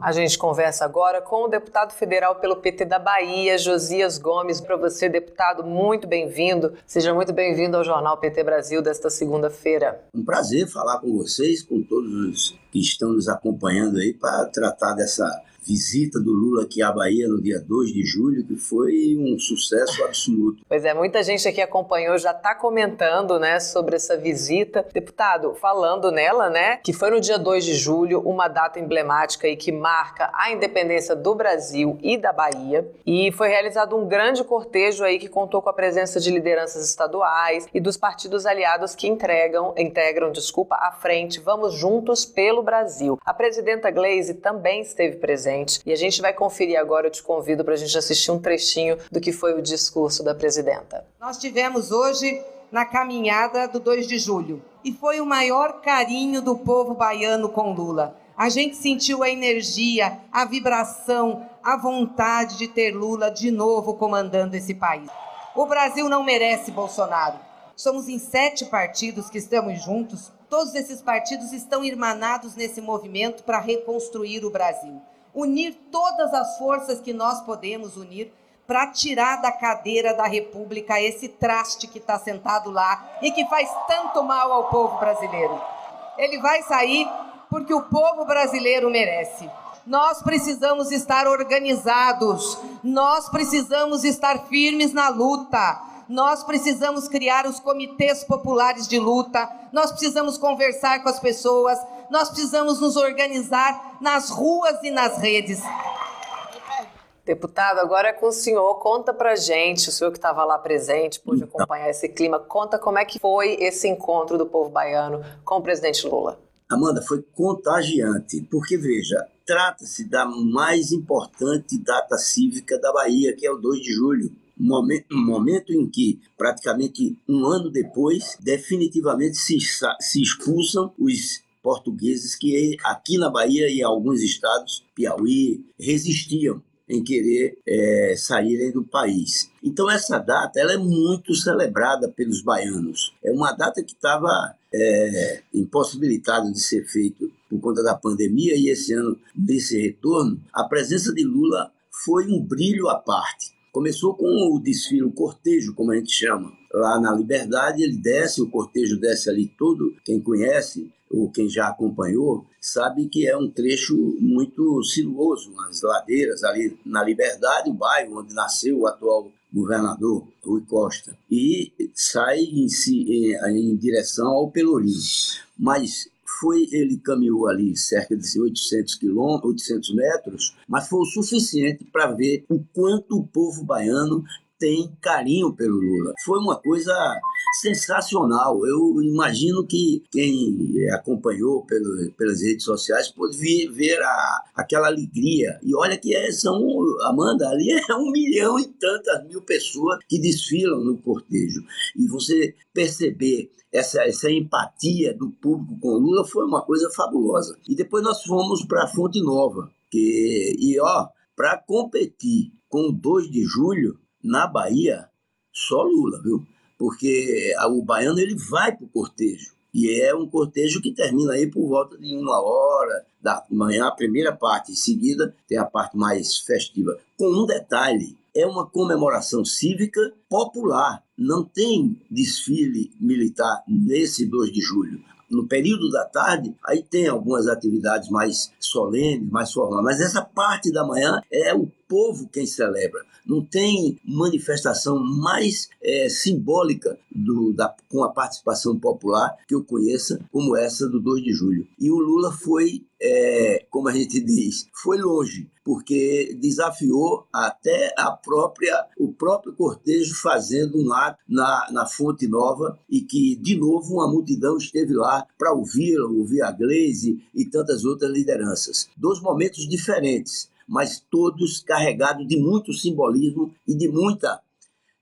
A gente conversa agora com o deputado federal pelo PT da Bahia, Josias Gomes. Para você, deputado, muito bem-vindo. Seja muito bem-vindo ao Jornal PT Brasil desta segunda-feira. Um prazer falar com vocês, com todos os que estão nos acompanhando aí para tratar dessa visita do Lula aqui à Bahia no dia 2 de julho, que foi um sucesso absoluto. Pois é, muita gente aqui acompanhou, já está comentando, né, sobre essa visita. Deputado, falando nela, né, que foi no dia 2 de julho, uma data emblemática e que marca a independência do Brasil e da Bahia, e foi realizado um grande cortejo aí que contou com a presença de lideranças estaduais e dos partidos aliados que entregam, integram, desculpa, a frente Vamos Juntos pelo Brasil. A presidenta Glaze também esteve presente presente. E a gente vai conferir agora, eu te convido para a gente assistir um trechinho do que foi o discurso da presidenta. Nós tivemos hoje na caminhada do 2 de julho e foi o maior carinho do povo baiano com Lula. A gente sentiu a energia, a vibração, a vontade de ter Lula de novo comandando esse país. O Brasil não merece Bolsonaro. Somos em sete partidos que estamos juntos. Todos esses partidos estão irmanados nesse movimento para reconstruir o Brasil unir todas as forças que nós podemos unir para tirar da cadeira da República esse traste que está sentado lá e que faz tanto mal ao povo brasileiro. Ele vai sair porque o povo brasileiro merece. Nós precisamos estar organizados, nós precisamos estar firmes na luta, nós precisamos criar os comitês populares de luta, nós precisamos conversar com as pessoas, nós precisamos nos organizar nas ruas e nas redes. Deputado, agora é com o senhor. Conta pra gente, o senhor que estava lá presente, pôde então. acompanhar esse clima, conta como é que foi esse encontro do povo baiano com o presidente Lula. Amanda, foi contagiante, porque veja, trata-se da mais importante data cívica da Bahia, que é o 2 de julho um momento, um momento em que, praticamente um ano depois, definitivamente se, se expulsam os portugueses que aqui na Bahia e alguns estados, Piauí, resistiam em querer é, saírem do país. Então essa data ela é muito celebrada pelos baianos. É uma data que estava é, impossibilitada de ser feito por conta da pandemia e esse ano desse retorno a presença de Lula foi um brilho à parte. Começou com o desfile, o cortejo, como a gente chama, lá na Liberdade. Ele desce, o cortejo desce ali todo. Quem conhece ou quem já acompanhou sabe que é um trecho muito sinuoso, nas ladeiras ali na Liberdade, o bairro onde nasceu o atual governador Rui Costa, e sai em, em, em direção ao Pelourinho. Mas foi ele caminhou ali cerca de 800 quilômetros, 800 metros, mas foi o suficiente para ver o quanto o povo baiano tem carinho pelo Lula. Foi uma coisa sensacional. Eu imagino que quem acompanhou pelo, pelas redes sociais pôde ver, a, aquela alegria. E olha que é, são, Amanda, ali é um milhão e tantas mil pessoas que desfilam no cortejo. E você perceber essa, essa empatia do público com Lula foi uma coisa fabulosa. E depois nós fomos para Fonte Nova. Que, e ó, para competir com o 2 de julho, na Bahia, só Lula, viu? Porque o baiano ele vai para o cortejo. E é um cortejo que termina aí por volta de uma hora da manhã, a primeira parte. Em seguida, tem a parte mais festiva. Com um detalhe: é uma comemoração cívica popular. Não tem desfile militar nesse 2 de julho no período da tarde, aí tem algumas atividades mais solenes, mais formais, mas essa parte da manhã é o povo quem celebra. Não tem manifestação mais é, simbólica do, da, com a participação popular que eu conheça como essa do 2 de julho. E o Lula foi, é, como a gente diz, foi longe, porque desafiou até a própria, o próprio cortejo fazendo um ato na, na Fonte Nova e que, de novo, uma multidão esteve lá para ouvi-lo, ouvir a Gleisi e tantas outras lideranças. Dois momentos diferentes mas todos carregados de muito simbolismo e de muita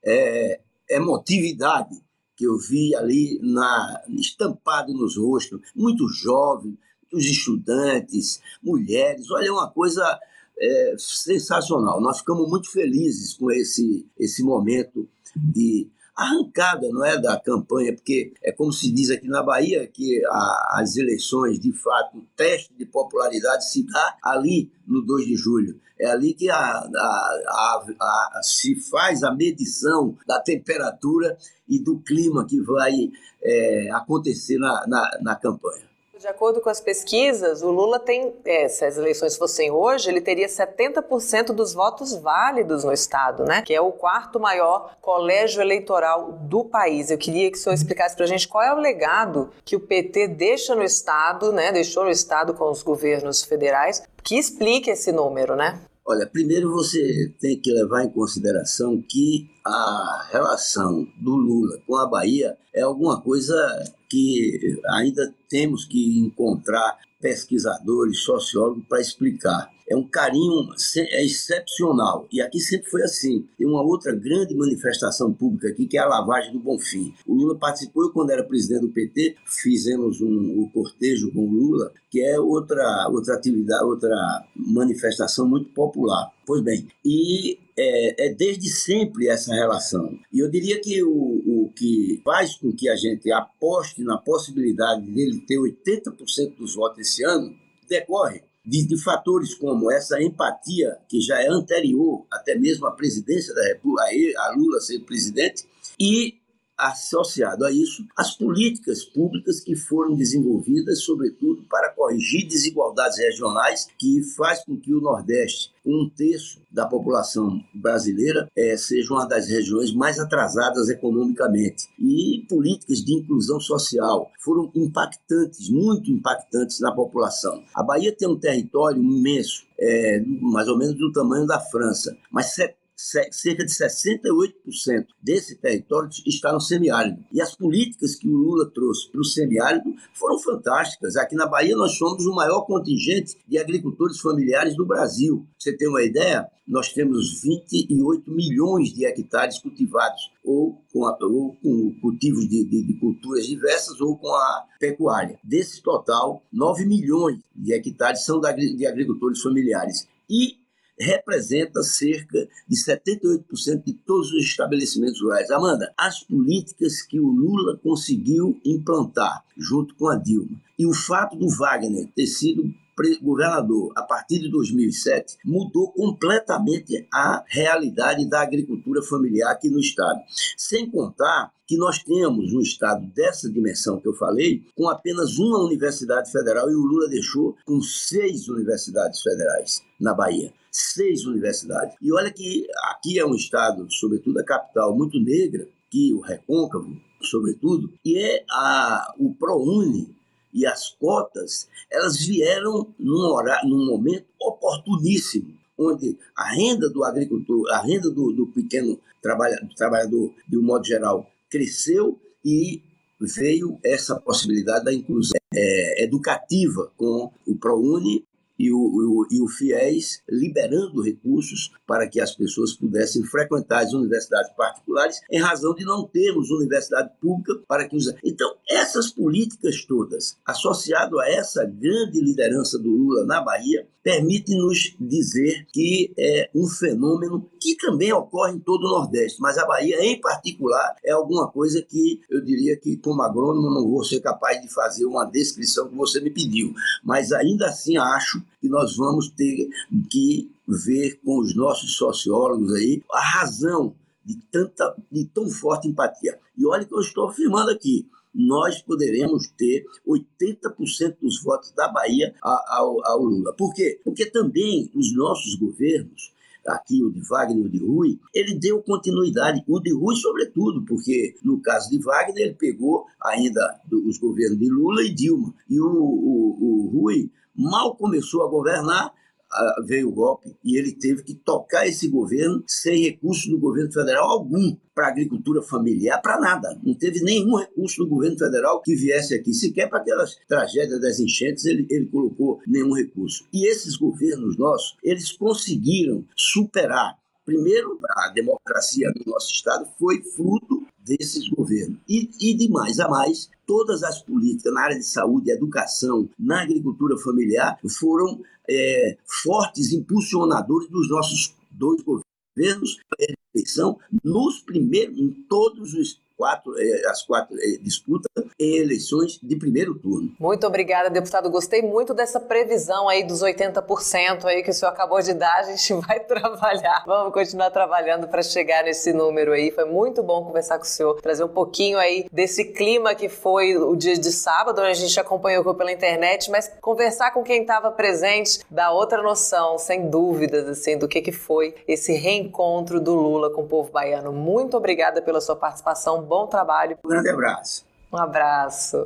é, emotividade que eu vi ali na, estampado nos rostos, muito jovens, muitos estudantes, mulheres, olha, é uma coisa é, sensacional. Nós ficamos muito felizes com esse, esse momento de arrancada, não é, da campanha, porque é como se diz aqui na Bahia que a, as eleições, de fato, o teste de popularidade se dá ali no 2 de julho. É ali que a, a, a, se faz a medição da temperatura e do clima que vai é, acontecer na, na, na campanha. De acordo com as pesquisas, o Lula tem, é, se as eleições fossem hoje, ele teria 70% dos votos válidos no estado, né? Que é o quarto maior colégio eleitoral do país. Eu queria que o senhor explicasse para a gente qual é o legado que o PT deixa no estado, né? Deixou no estado com os governos federais, que explique esse número, né? Olha, primeiro você tem que levar em consideração que a relação do Lula com a Bahia é alguma coisa que ainda temos que encontrar pesquisadores, sociólogos para explicar. É um carinho é excepcional. E aqui sempre foi assim. Tem uma outra grande manifestação pública aqui, que é a lavagem do Bonfim. O Lula participou, eu, quando era presidente do PT, fizemos um, o cortejo com o Lula, que é outra, outra atividade, outra manifestação muito popular. Pois bem, e é, é, desde sempre essa relação. E eu diria que o, o que faz com que a gente aposte na possibilidade dele ter 80% dos votos esse ano decorre de, de, fatores como essa empatia, que já é anterior até mesmo à presidência da República, a Lula ser presidente, e associado a isso as políticas públicas que foram desenvolvidas, sobretudo para corrigir desigualdades regionais, que faz com que o Nordeste, um terço da população brasileira, é, seja uma das regiões mais atrasadas economicamente. E políticas de inclusão social foram impactantes, muito impactantes na população. A Bahia tem um território imenso, é, mais ou menos do tamanho da França, mas cerca de 68% desse território está no semiárido. E as políticas que o Lula trouxe para o semiárido foram fantásticas. Aqui na Bahia nós somos o maior contingente de agricultores familiares do Brasil. você tem uma ideia? Nós temos 28 milhões de hectares cultivados, ou com, a, ou com cultivos de, de, de culturas diversas, ou com a pecuária. Desse total, 9 milhões de hectares são de agricultores familiares. E representa cerca de 78% de todos os estabelecimentos rurais. Amanda, as políticas que o Lula conseguiu implantar junto com a Dilma e o fato do Wagner ter sido governador a partir de 2007 mudou completamente a realidade da agricultura familiar aqui no estado. Sem contar que nós temos um estado dessa dimensão que eu falei, com apenas uma universidade federal e o Lula deixou com seis universidades federais na Bahia seis universidades. E olha que aqui é um estado, sobretudo a capital, muito negra, que o Recôncavo, sobretudo, e é a, o ProUni e as cotas, elas vieram num, horário, num momento oportuníssimo, onde a renda do agricultor, a renda do, do pequeno trabalhador, trabalhador, de um modo geral, cresceu e veio essa possibilidade da inclusão é, educativa com o ProUni e o, o, e o FIES liberando recursos para que as pessoas pudessem frequentar as universidades particulares, em razão de não termos universidade pública para que os. Então, essas políticas todas, associado a essa grande liderança do Lula na Bahia, permite-nos dizer que é um fenômeno que também ocorre em todo o Nordeste, mas a Bahia, em particular, é alguma coisa que eu diria que, como agrônomo, não vou ser capaz de fazer uma descrição que você me pediu, mas ainda assim acho que nós vamos ter que ver com os nossos sociólogos aí a razão de tanta de tão forte empatia. E olha que eu estou afirmando aqui, nós poderemos ter 80% dos votos da Bahia ao, ao Lula. Por quê? Porque também os nossos governos aqui o de Wagner e o de Rui, ele deu continuidade, o de Rui sobretudo, porque no caso de Wagner ele pegou ainda os governos de Lula e Dilma, e o, o, o Rui mal começou a governar, veio o golpe e ele teve que tocar esse governo sem recursos do governo federal algum para agricultura familiar, para nada. Não teve nenhum recurso do governo federal que viesse aqui. Sequer para aquelas tragédias das enchentes ele, ele colocou nenhum recurso. E esses governos nossos, eles conseguiram superar. Primeiro, a democracia no nosso estado foi fruto desses governos. E, e de mais a mais, todas as políticas na área de saúde, educação, na agricultura familiar foram é, fortes impulsionadores dos nossos dois governos governos, eleição nos primeiros, em todos os quatro, eh, as quatro eh, disputas e eleições de primeiro turno. Muito obrigada, deputado. Gostei muito dessa previsão aí dos 80% aí que o senhor acabou de dar. A gente vai trabalhar. Vamos continuar trabalhando para chegar nesse número aí. Foi muito bom conversar com o senhor, trazer um pouquinho aí desse clima que foi o dia de sábado, onde a gente acompanhou pela internet, mas conversar com quem estava presente dá outra noção, sem dúvidas, assim, do que, que foi esse reencontro do Lula com o povo baiano. Muito obrigada pela sua participação bom trabalho. Um grande abraço. Um abraço.